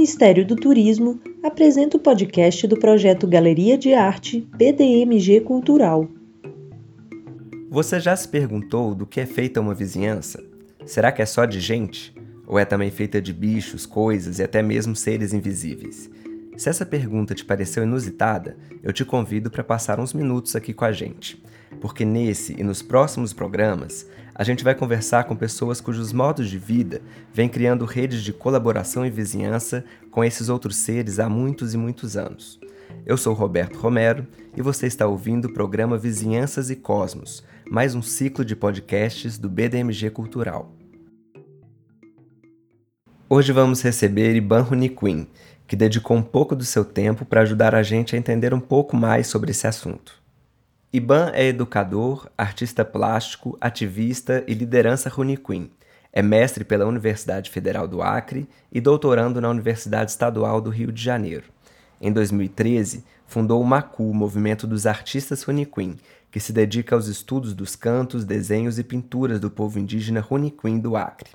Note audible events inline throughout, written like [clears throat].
Ministério do Turismo apresenta o podcast do projeto Galeria de Arte PDMG Cultural. Você já se perguntou do que é feita uma vizinhança? Será que é só de gente? Ou é também feita de bichos, coisas e até mesmo seres invisíveis? Se essa pergunta te pareceu inusitada, eu te convido para passar uns minutos aqui com a gente, porque nesse e nos próximos programas a gente vai conversar com pessoas cujos modos de vida vêm criando redes de colaboração e vizinhança com esses outros seres há muitos e muitos anos. Eu sou Roberto Romero e você está ouvindo o programa Vizinhanças e Cosmos, mais um ciclo de podcasts do BDMG Cultural. Hoje vamos receber Iban Runiquim, que dedicou um pouco do seu tempo para ajudar a gente a entender um pouco mais sobre esse assunto. Iban é educador, artista plástico, ativista e liderança Runiquim. É mestre pela Universidade Federal do Acre e doutorando na Universidade Estadual do Rio de Janeiro. Em 2013, fundou o MACU, Movimento dos Artistas Runiquim, que se dedica aos estudos dos cantos, desenhos e pinturas do povo indígena Runiquim do Acre.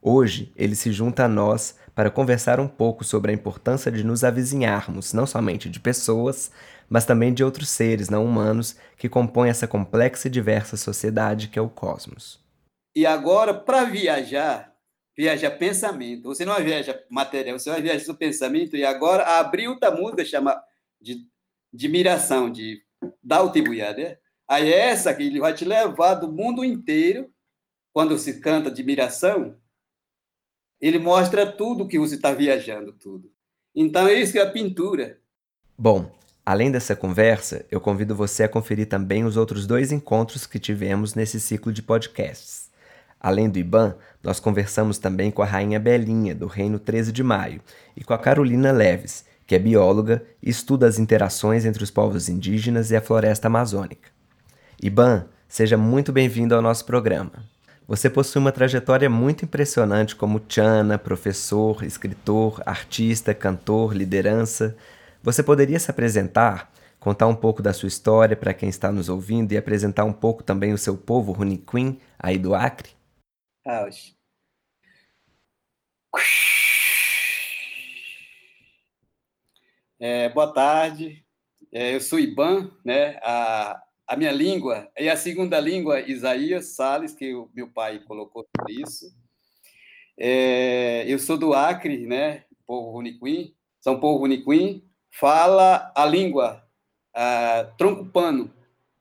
Hoje, ele se junta a nós para conversar um pouco sobre a importância de nos avizinharmos, não somente de pessoas, mas também de outros seres não humanos que compõem essa complexa e diversa sociedade que é o cosmos. E agora, para viajar, viaja pensamento. Você não viaja material, você viajar o pensamento. E agora abriu outra música chama de, de miração, de Dautibuya, né? Aí é essa que ele vai te levar do mundo inteiro, quando se canta de miração, ele mostra tudo que você está viajando, tudo. Então é isso que é a pintura. Bom, Além dessa conversa, eu convido você a conferir também os outros dois encontros que tivemos nesse ciclo de podcasts. Além do IBAN, nós conversamos também com a Rainha Belinha, do Reino 13 de Maio, e com a Carolina Leves, que é bióloga e estuda as interações entre os povos indígenas e a floresta amazônica. Iban, seja muito bem-vindo ao nosso programa. Você possui uma trajetória muito impressionante como Tchana, professor, escritor, artista, cantor, liderança, você poderia se apresentar, contar um pouco da sua história para quem está nos ouvindo e apresentar um pouco também o seu povo Runiquim, aí do Acre? Ah, é, boa tarde, é, eu sou Iban, né? A, a minha língua é a segunda língua Isaías Sales, que o meu pai colocou isso. É, eu sou do Acre, né? Povo Runiquim, São Povo Runiquim, fala a língua uh, tronco-pano,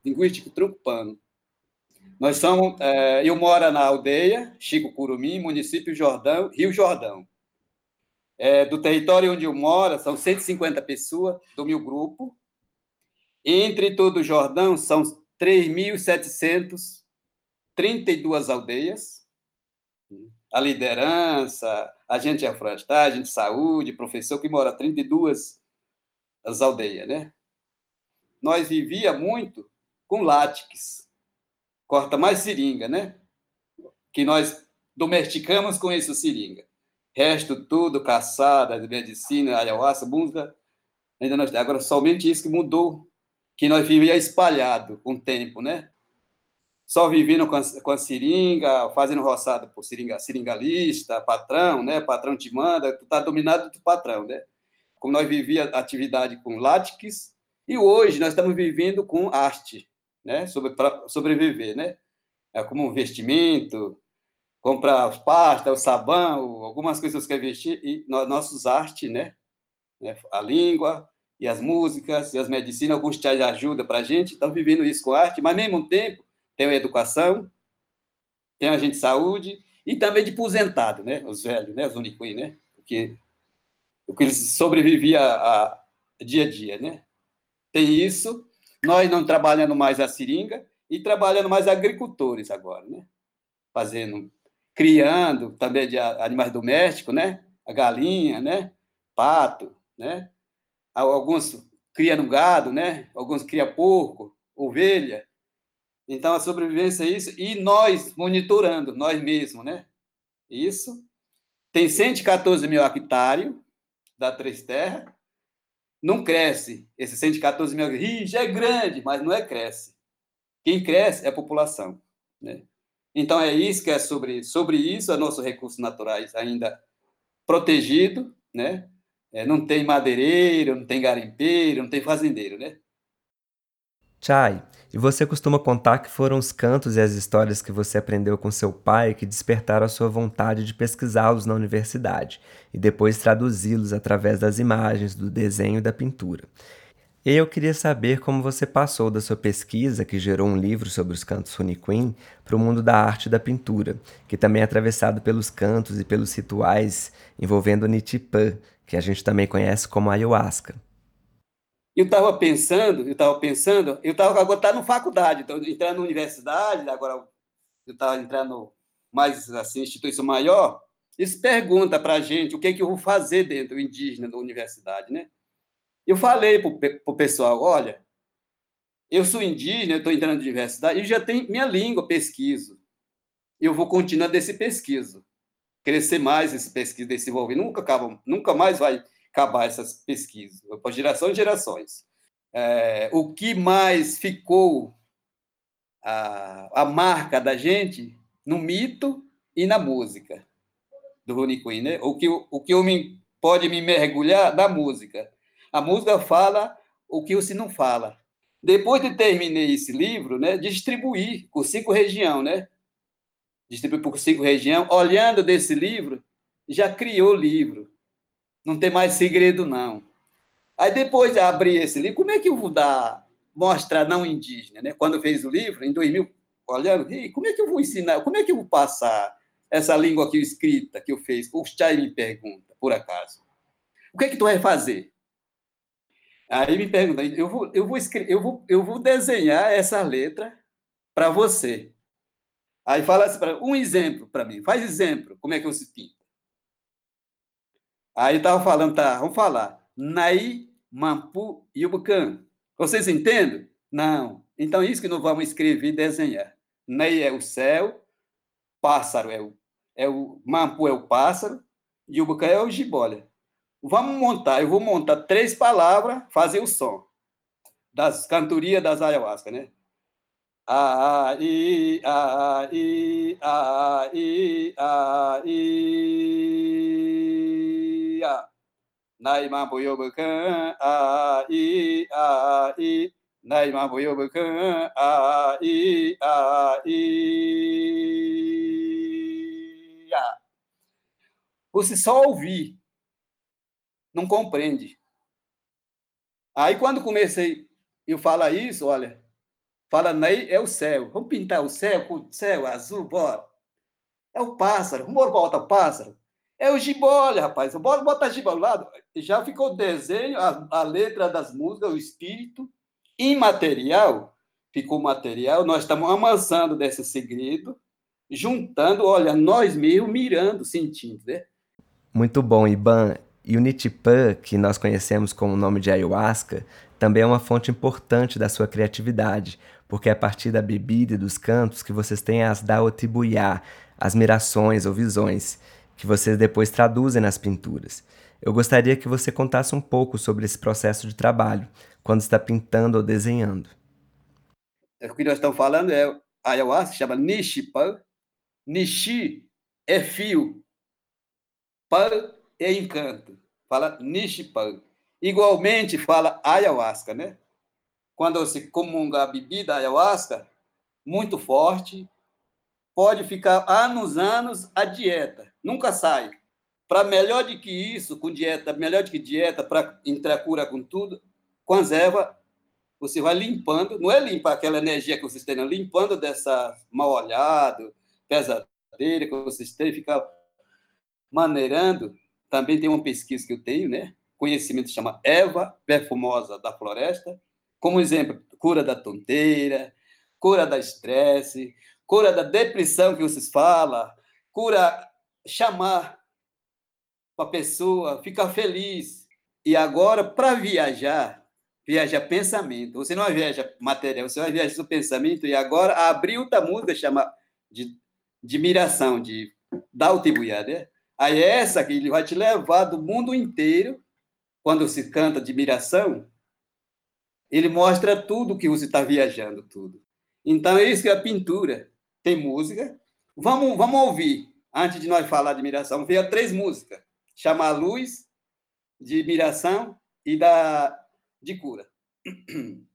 linguístico tronco-pano. Nós somos, uh, eu moro na aldeia Chico Curumim, município Jordão, Rio Jordão. É, do território onde eu moro, são 150 pessoas do meu grupo. Entre todo o Jordão, são 3.732 aldeias. A liderança, agente de afrostagem, de saúde, professor que mora 32 as aldeias, né? Nós vivia muito com látex, corta mais seringa, né? Que nós domesticamos com isso seringa. Resto tudo, caçada, medicina, ayahuasca, música, ainda nós agora somente isso que mudou, que nós vivia espalhado com o tempo, né? Só vivendo com a, com a seringa, fazendo roçada por seringa, seringalista, patrão, né? Patrão te manda, tu tá dominado do patrão, né? como nós vivíamos atividade com látex, e hoje nós estamos vivendo com arte, né? para sobreviver, né? É como um vestimento, comprar as pastas, o sabão, algumas coisas que é vestir, e nossos artes, né? né? A língua, e as músicas, e as medicinas, alguns te ajuda para a gente, estamos vivendo isso com arte, mas, ao mesmo tempo, tem a educação, tem a gente de saúde, e também de aposentado, né? Os velhos, né? Os unicuí, né? Porque que eles sobreviviam a, a, dia a dia, né? Tem isso, nós não trabalhando mais a seringa e trabalhando mais agricultores agora, né? Fazendo, criando também de animais domésticos, né? A galinha, né? Pato, né? Alguns criam gado, né? Alguns criam porco, ovelha. Então a sobrevivência é isso e nós monitorando nós mesmos, né? Isso tem 114 mil hectares da Três Terras, não cresce. Esse 114 mil já é grande, mas não é cresce. Quem cresce é a população. Né? Então, é isso que é sobre, sobre isso, é nossos recursos naturais ainda protegido, né? É, não tem madeireiro, não tem garimpeiro, não tem fazendeiro, né? Chay, e você costuma contar que foram os cantos e as histórias que você aprendeu com seu pai que despertaram a sua vontade de pesquisá-los na universidade e depois traduzi-los através das imagens, do desenho e da pintura. E eu queria saber como você passou da sua pesquisa, que gerou um livro sobre os cantos Runiquim, para o mundo da arte e da pintura, que também é atravessado pelos cantos e pelos rituais envolvendo Nitipã, que a gente também conhece como ayahuasca. Eu estava pensando, eu estava pensando, eu estava agora tá na faculdade, então entrando na universidade, agora eu estava entrando mais assim instituição maior. Isso pergunta para a gente o que é que eu vou fazer dentro do indígena da universidade, né? Eu falei para o pessoal, olha, eu sou indígena, estou entrando na universidade, e já tenho minha língua, pesquiso. Eu vou continuar desse pesquiso, crescer mais esse pesquiso, desenvolver. Nunca acaba, nunca mais vai acabar essas pesquisas, para gerações e gerações. É, o que mais ficou a, a marca da gente no mito e na música do Rony Queen, né? O que, o que eu me, pode me mergulhar na música. A música fala o que você não fala. Depois de terminei esse livro, né, distribuí por cinco regiões, né? Distribuí por cinco regiões. Olhando desse livro, já criou o livro. Não tem mais segredo, não. Aí depois de abrir esse livro, como é que eu vou dar, mostrar não indígena, né? Quando fez o livro, em 2000, olhando, como é que eu vou ensinar, como é que eu vou passar essa língua aqui escrita que eu fiz? O Chay me pergunta, por acaso. O que é que tu vai fazer? Aí me pergunta, eu vou, eu vou, escrever, eu vou, eu vou desenhar essa letra para você. Aí fala assim, pra, um exemplo para mim, faz exemplo, como é que você pinta. Aí estava falando, tá, vamos falar. Nai, Mampu e Ubucan. Vocês entendem? Não. Então, isso que nós vamos escrever e desenhar. Nai é o céu, pássaro é o, é o Mampu é o pássaro e Ubucan é o jibolha. Vamos montar, eu vou montar três palavras, fazer o som das cantorias das ayahuasca, né? A, i, a, i, a, i, a, i, a. Nai ma bo yo bukan, a, i, a, i. Nai ma bo yo bukan, a, i, a, i, a. Você só ouvir não compreende. Aí quando comecei, eu falar isso, olha, Ney é o céu. Vamos pintar o céu com o céu azul, bora. É o pássaro, vamos botar o pássaro. É o gibolha, rapaz. Bora botar gibolha lado. Já ficou o desenho, a, a letra das músicas, o espírito imaterial ficou material. Nós estamos amansando desse segredo, juntando, olha, nós mesmos mirando, sentindo, né? Muito bom, Iban. E o Nitipan, que nós conhecemos com o nome de ayahuasca, também é uma fonte importante da sua criatividade, porque é a partir da bebida e dos cantos que vocês têm as daotibuyá, as mirações ou visões, que vocês depois traduzem nas pinturas. Eu gostaria que você contasse um pouco sobre esse processo de trabalho, quando está pintando ou desenhando. É o que nós estamos falando é ayahuasca, chama Nishipan. Nishi é fio. Pan é encanto. Fala Nishipan. Igualmente fala ayahuasca, né? Quando você comunga a bebida ayahuasca, muito forte, pode ficar anos, anos a dieta, nunca sai. Para melhor do que isso, com dieta, melhor do que dieta, para entrar cura com tudo, com as ervas, você vai limpando, não é limpar aquela energia que vocês têm, não, limpando dessa mal olhado, pesadeira que vocês têm, ficar maneirando também tem uma pesquisa que eu tenho, né? Conhecimento chama Eva Perfumosa da Floresta, como exemplo, cura da tonteira, cura da estresse, cura da depressão que vocês falam, cura chamar a pessoa, ficar feliz. E agora, para viajar, viaja pensamento. Você não viaja material, você viajar o pensamento. E agora abriu outra música chama de, de miração, de Dautibuiá, né? Aí é essa que ele vai te levar do mundo inteiro, quando se canta admiração, ele mostra tudo que você está viajando, tudo. Então é isso que é a pintura. Tem música. Vamos, vamos ouvir, antes de nós falar de admiração, ver três músicas. Chama a luz, de miração e da de cura. [clears throat]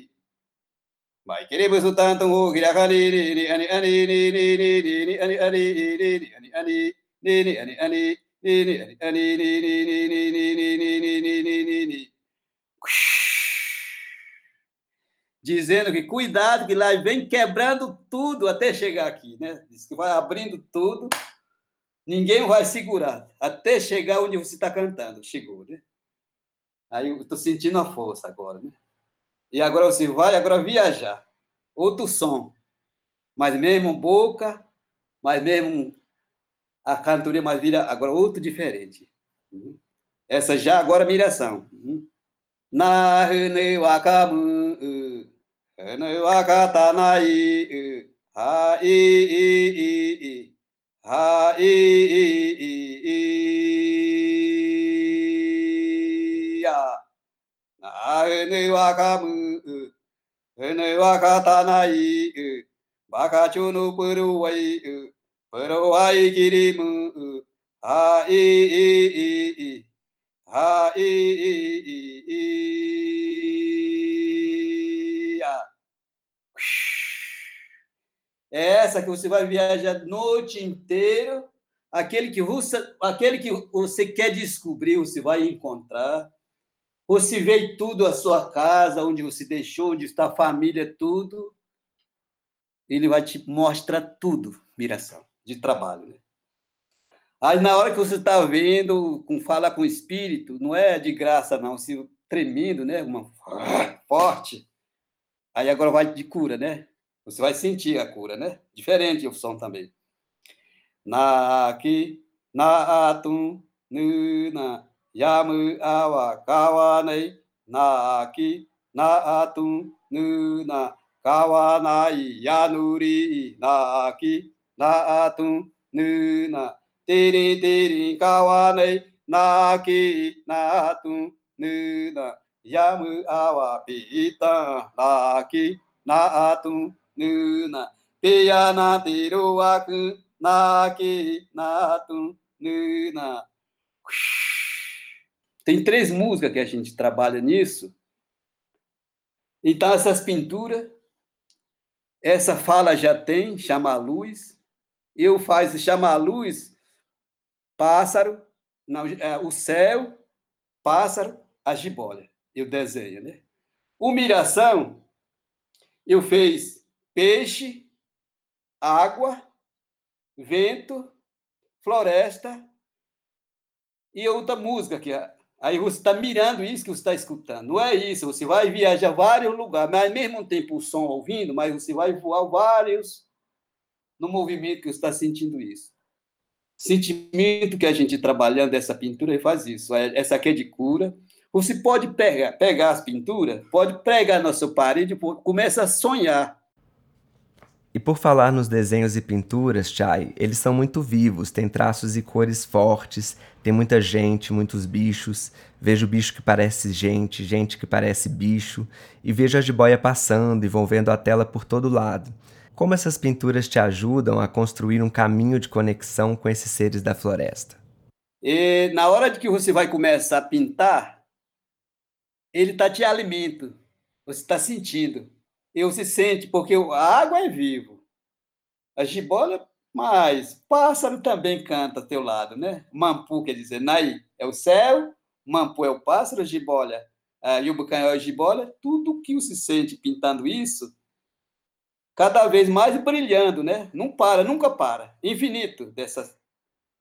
dizendo que cuidado, que lá vem quebrando tudo até chegar aqui, né? Diz que vai abrindo tudo, ninguém vai segurar, até chegar onde você está cantando. Chegou, né? Aí eu estou sentindo a força agora, né? E agora você vai agora viajar. Outro som. Mas mesmo boca, mas mesmo a cantoria, mas vira agora outro diferente. Essa já agora miração. Na wakamu ne wakata nai ha i i ha i i i na ne wakamu ne wakata nai baka chunu puru wai puru wai kirimu ha i i i i ha i i i i essa que você vai viajar a noite inteira, aquele que você, aquele que você quer descobrir, você vai encontrar. Você vê tudo a sua casa, onde você deixou, onde está a família, tudo. Ele vai te mostrar tudo, miração, de trabalho. Né? Aí, na hora que você está vendo, com fala com o espírito, não é de graça, não, se tremendo, né? Uma forte. Aí agora vai de cura, né? Você vai sentir a cura, né? Diferente o som também. Na ki na atum やむあわかわねなきなあとぬなかわないやぬりなきなあとぬなてりてりかわねなきなあとぬなやむあわぴたなきなあとぬなピアナティロワクなきなあとぬな。Whew. Tem três músicas que a gente trabalha nisso. Então essas pinturas essa fala já tem chama a luz. Eu faz chama a luz pássaro não, é, o céu pássaro a jiboia. Eu desenho né? Humilhação eu fiz peixe, água, vento, floresta e outra música que aí você está mirando isso que você está escutando. Não é isso, você vai viajar vários lugares, mas ao mesmo tempo o som ouvindo, mas você vai voar vários no movimento que você está sentindo isso. Sentimento que a gente trabalhando essa pintura faz isso. É, essa aqui é de cura. Você pode pegar, pegar as pinturas, pode pregar na sua parede, começa a sonhar e por falar nos desenhos e pinturas, Chai, eles são muito vivos, têm traços e cores fortes, tem muita gente, muitos bichos. Vejo bicho que parece gente, gente que parece bicho, e vejo a jiboia passando, envolvendo a tela por todo lado. Como essas pinturas te ajudam a construir um caminho de conexão com esses seres da floresta? E na hora de que você vai começar a pintar, ele está te alimento, você está sentindo e você sente, porque a água é vivo. A jibola, mas pássaro também canta ao teu lado, né? Mampu quer dizer, Nai é o céu, Mampu é o pássaro, jibola, a Yubucanhó é a jibola, tudo que você sente pintando isso, cada vez mais brilhando, né? Não para, nunca para. Infinito dessa,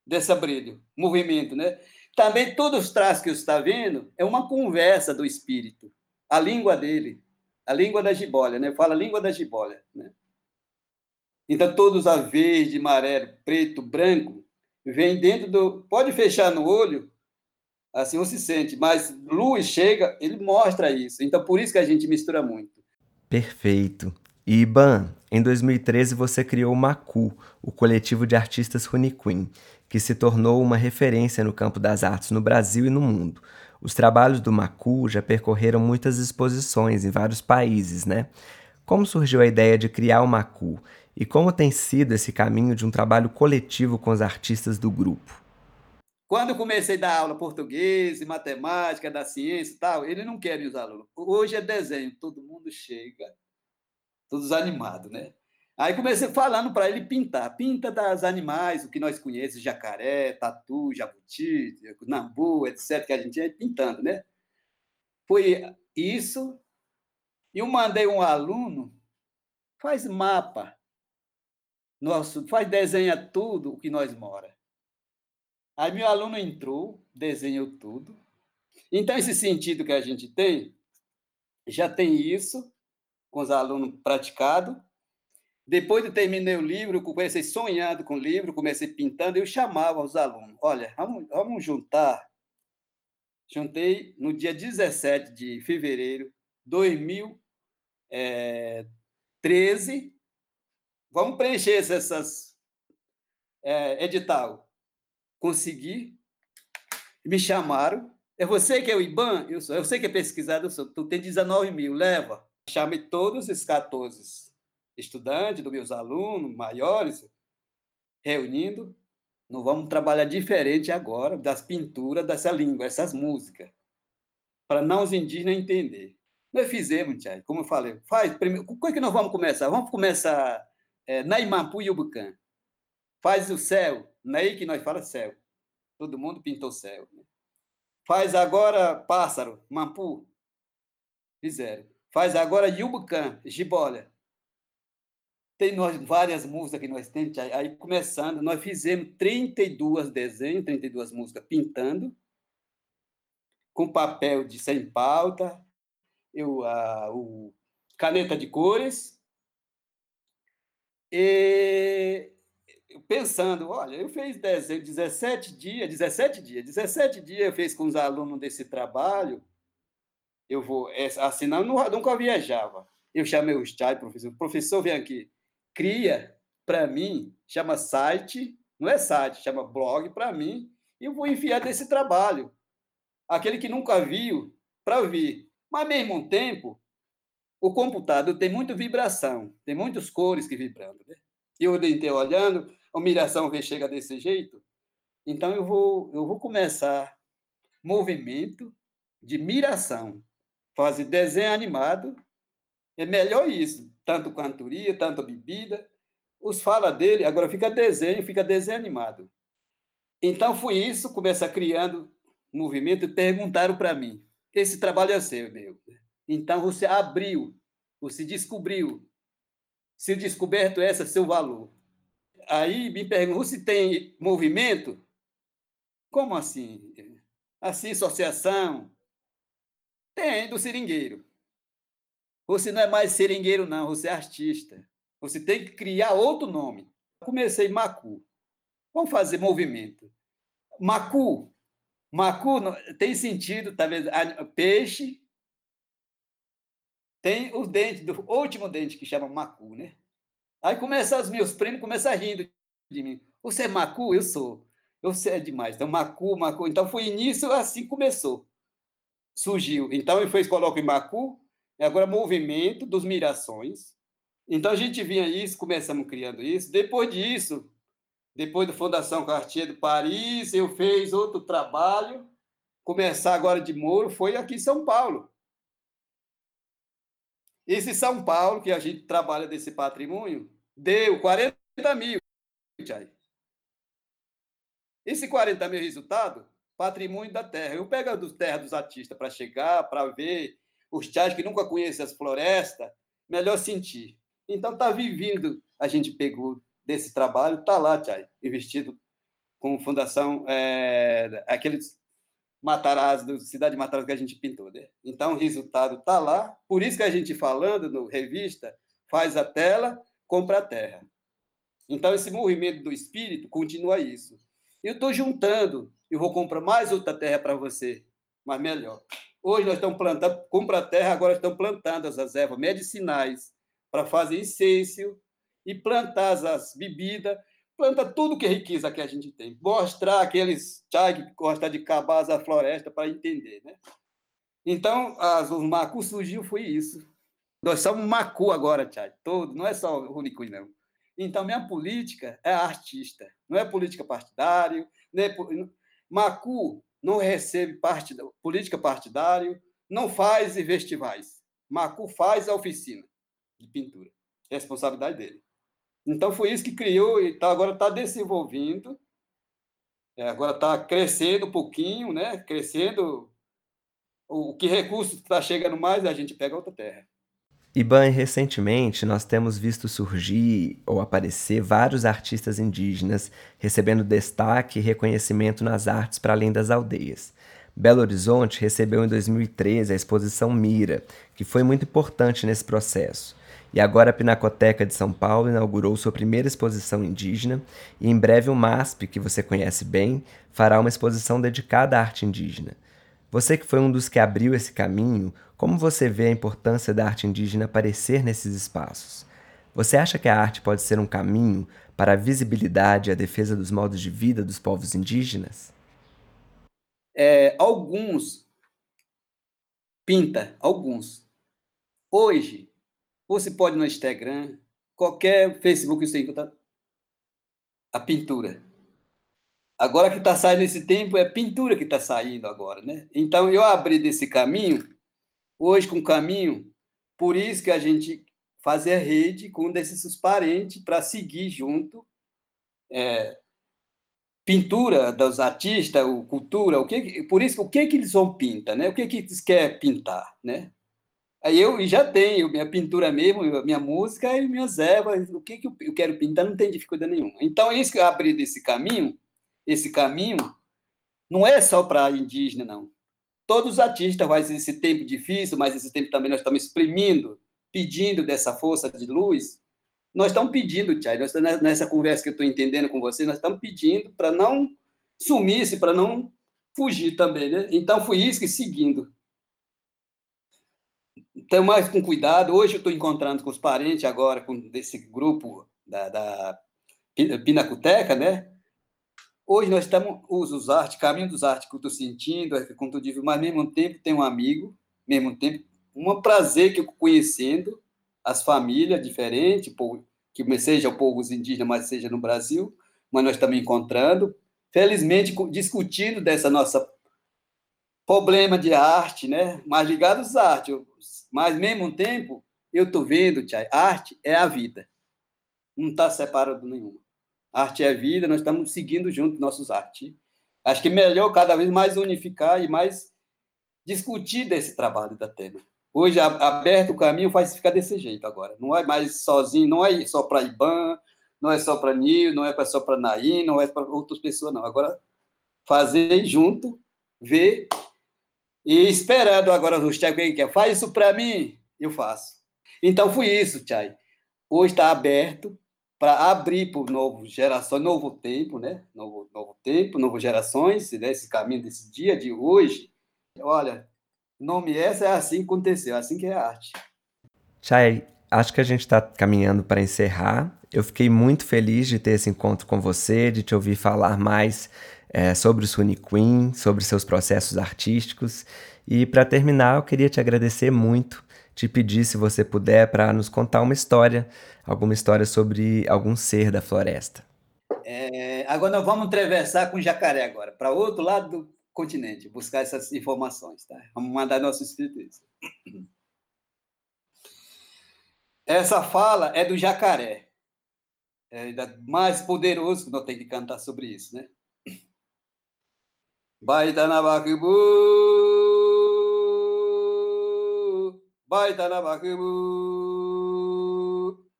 dessa brilho, movimento, né? Também todos os traços que você está vendo é uma conversa do espírito, a língua dele a língua da jiboia, né? Fala a língua da jiboia, né? Então, todos a verde, amarelo, preto, branco, vem dentro do... Pode fechar no olho, Assim, não se sente. Mas Luiz chega, ele mostra isso. Então, por isso que a gente mistura muito. Perfeito. E, Iban, em 2013 você criou o Macu, o coletivo de artistas Runiquim, que se tornou uma referência no campo das artes no Brasil e no mundo. Os trabalhos do Macu já percorreram muitas exposições em vários países, né? Como surgiu a ideia de criar o Macu e como tem sido esse caminho de um trabalho coletivo com os artistas do grupo? Quando eu comecei a dar aula português, matemática, da ciência e tal, ele não quer os alunos. Hoje é desenho, todo mundo chega, todos animados, né? Aí comecei falando para ele pintar. Pinta das animais, o que nós conhecemos, jacaré, tatu, jabuti, nambu, etc., que a gente ia pintando, né? Foi isso. E eu mandei um aluno, faz mapa, nosso, faz desenha tudo o que nós mora. Aí meu aluno entrou, desenhou tudo. Então, esse sentido que a gente tem, já tem isso, com os alunos praticados. Depois de terminei o livro, comecei sonhando com o livro, comecei pintando, eu chamava os alunos, olha, vamos, vamos juntar. Juntei no dia 17 de fevereiro de 2013. Vamos preencher essas é, edital. Consegui. Me chamaram. É você que é o IBAN? Eu sou. Eu sei que é pesquisador, eu sou. Tu tem 19 mil, leva. Chamei todos os 14 estudantes, dos meus alunos maiores, reunindo. Não vamos trabalhar diferente agora das pinturas dessa língua, essas músicas, para não os indígenas entender. Nós fizemos, Tiago, como eu falei. Faz, primeiro, como é que nós vamos começar? Vamos começar é, na Imampu e Ubucã. Faz o céu, naí que nós fala céu. Todo mundo pintou céu. Né? Faz agora pássaro, Mampu. Fizeram. Faz agora Yubucã, Gibolha. Tem nós, várias músicas que nós temos. Aí, começando, nós fizemos 32 desenhos, 32 músicas pintando, com papel de sem pauta, eu, a, o caneta de cores. E pensando, olha, eu fiz desenho 17 dias, 17 dias, 17 dias eu fiz com os alunos desse trabalho. Eu vou assinar, eu nunca viajava. Eu chamei o Chay, professor, professor, vem aqui cria para mim, chama site, não é site, chama blog para mim, e eu vou enviar desse trabalho. Aquele que nunca viu, para vir. Mas, ao mesmo tempo, o computador tem muita vibração, tem muitas cores que vibrando. Né? Eu estou olhando, a miração vem chega desse jeito. Então, eu vou, eu vou começar movimento de miração. Fazer desenho animado. É melhor isso tanto cantoria, tanto bebida. Os fala dele, agora fica desenho, fica desenho animado. Então foi isso, começa criando movimento e perguntaram para mim: esse trabalho é seu, meu. Então você abriu, você descobriu. Se descoberto esse é seu valor. Aí me perguntam se tem movimento. Como assim? Assim, associação? Tem, do seringueiro. Você não é mais seringueiro, não, você é artista. Você tem que criar outro nome. Comecei Macu. Vamos fazer movimento. Macu. Macu tem sentido, talvez, peixe. Tem o dente, do último dente que chama Macu, né? Aí começam os meus prêmios, começam rindo de mim. Você é Macu? Eu sou. Eu sei é demais. Então, Macu, Macu. Então, foi início, assim começou. Surgiu. Então, ele fez, coloca em Macu, agora movimento dos mirações. Então a gente vinha isso, começamos criando isso. Depois disso, depois da Fundação Cartier de Paris, eu fiz outro trabalho. Começar agora de Moro foi aqui em São Paulo. Esse São Paulo, que a gente trabalha desse patrimônio, deu 40 mil. Esse 40 mil resultado, patrimônio da terra. Eu pego a terra dos artistas para chegar, para ver os chás que nunca conhecem as florestas, melhor sentir. Então, está vivendo, a gente pegou desse trabalho, está lá, Tchai, investido com fundação, é, aqueles Matarazzo, do Cidade de Matarazzo que a gente pintou. Né? Então, o resultado está lá, por isso que a gente falando no revista, faz a tela, compra a terra. Então, esse movimento do espírito continua isso. Eu estou juntando eu vou comprar mais outra terra para você, mas melhor. Hoje nós estamos plantando, compra a terra, agora estamos plantando as ervas medicinais para fazer incenso e plantar as bebidas, planta tudo que é riqueza que a gente tem. Mostrar aqueles chai que gostam de cavar a floresta para entender, né? Então, as, os Macu surgiu foi isso. Nós somos Macu agora, Chai, todo, não é só o Runicuí, não. Então, minha política é artista, não é política partidária. Não é, Macu não recebe partida, política partidária, não faz festivais. Macu faz a oficina de pintura. Responsabilidade dele. Então, foi isso que criou e tá, agora está desenvolvendo, é, agora está crescendo um pouquinho, né? crescendo. O, o que recurso está chegando mais, a gente pega outra terra. Iban, recentemente nós temos visto surgir ou aparecer vários artistas indígenas recebendo destaque e reconhecimento nas artes para além das aldeias. Belo Horizonte recebeu em 2013 a exposição Mira, que foi muito importante nesse processo. E agora a Pinacoteca de São Paulo inaugurou sua primeira exposição indígena e em breve o MASP, que você conhece bem, fará uma exposição dedicada à arte indígena. Você que foi um dos que abriu esse caminho, como você vê a importância da arte indígena aparecer nesses espaços? Você acha que a arte pode ser um caminho para a visibilidade e a defesa dos modos de vida dos povos indígenas? É, alguns pinta, alguns. Hoje, você pode no Instagram, qualquer Facebook você encontra a pintura. Agora que está saindo esse tempo, é pintura que está saindo agora, né? Então, eu abri desse caminho, hoje com caminho, por isso que a gente faz a rede com desses parentes para seguir junto. É, pintura dos artistas, o cultura, o que, por isso, o que que eles vão pintar, né? O que que eles querem pintar, né? Aí eu já tenho minha pintura mesmo, minha música e minhas ervas, o que que eu quero pintar não tem dificuldade nenhuma. Então, isso que eu abri desse caminho, esse caminho não é só para indígena, não. Todos os artistas, mas esse tempo difícil, mas esse tempo também nós estamos exprimindo, pedindo dessa força de luz. Nós estamos pedindo, Tchai, nós, nessa conversa que eu estou entendendo com você, nós estamos pedindo para não sumir-se, para não fugir também, né? Então, foi isso que seguindo. Então, mais com cuidado. Hoje eu estou encontrando com os parentes agora, com desse grupo da, da Pinacoteca, né? Hoje nós estamos, os, os caminho dos artes que eu estou sentindo, é como tu disse, mas ao mesmo tempo tem um amigo, mesmo tempo, um prazer que eu conhecendo as famílias diferentes, que seja o povo indígena, mas seja no Brasil, mas nós estamos encontrando, felizmente discutindo dessa nossa problema de arte, né? Mas ligados à arte, mas ao mesmo tempo eu estou vendo, Tia, arte é a vida, não está separado nenhuma. Arte é vida, nós estamos seguindo junto nossos artes. Acho que é melhor cada vez mais unificar e mais discutir desse trabalho da Terra. Hoje, aberto o caminho, faz ficar desse jeito agora. Não é mais sozinho, não é só para Iban, não é só para Nil, não é só para Naim, não é para outras pessoas, não. Agora, fazer junto, ver e esperando agora o Tiago que quer. Faz isso para mim, eu faço. Então, foi isso, Tchai. Hoje está aberto para abrir para novo geração, novo tempo, né? Novo, novo tempo, novas gerações, né? esse caminho desse dia de hoje. Olha, nome essa é assim que aconteceu, assim que é arte. Chay, acho que a gente está caminhando para encerrar. Eu fiquei muito feliz de ter esse encontro com você, de te ouvir falar mais é, sobre o Suni Queen, sobre seus processos artísticos. E para terminar, eu queria te agradecer muito te pedir, se você puder, para nos contar uma história, alguma história sobre algum ser da floresta. É, agora nós vamos atravessar com o jacaré agora, para outro lado do continente, buscar essas informações, tá? Vamos mandar nosso espírito isso. Essa fala é do jacaré. É mais poderoso que nós temos que cantar sobre isso, né? Baita na バイタナバクブ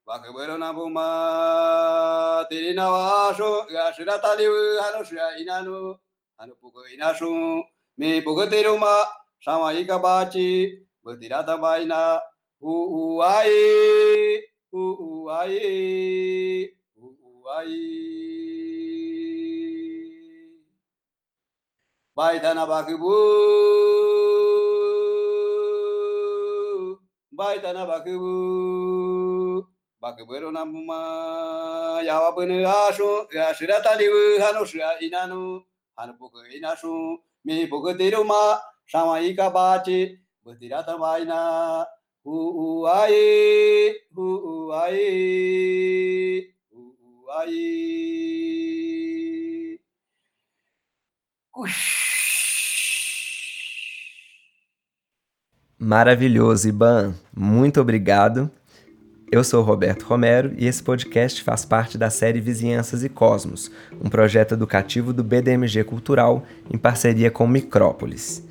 バクブルナブマテリナワショガシュラタリウハノシアイナヌハノプクイナシュミプクテルマ。サマイカバチ。ブティラタバイナ。ウウアイ。ウウアイ。ウウアイ。バイタナバクブー。バイタナバクブバクブロナムマヤワブヌアシュヤシラタリウハノシアイナヌハノポクイナシュミポクティルマシャマイカバチブティラタマイナウウアイウウアイウウアイウシ Maravilhoso, Iban. Muito obrigado. Eu sou Roberto Romero e esse podcast faz parte da série Vizinhanças e Cosmos, um projeto educativo do BDMG Cultural em parceria com Micrópolis.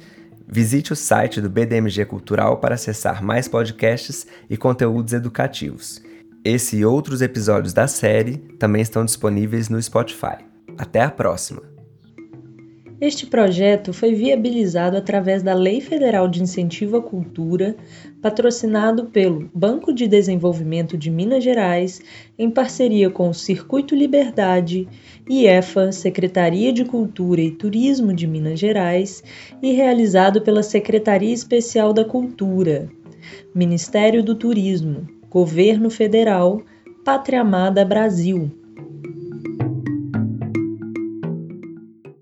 Visite o site do BDMG Cultural para acessar mais podcasts e conteúdos educativos. Esse e outros episódios da série também estão disponíveis no Spotify. Até a próxima! Este projeto foi viabilizado através da Lei Federal de Incentivo à Cultura, patrocinado pelo Banco de Desenvolvimento de Minas Gerais, em parceria com o Circuito Liberdade, IEFA, Secretaria de Cultura e Turismo de Minas Gerais, e realizado pela Secretaria Especial da Cultura, Ministério do Turismo, Governo Federal, Pátria Amada Brasil.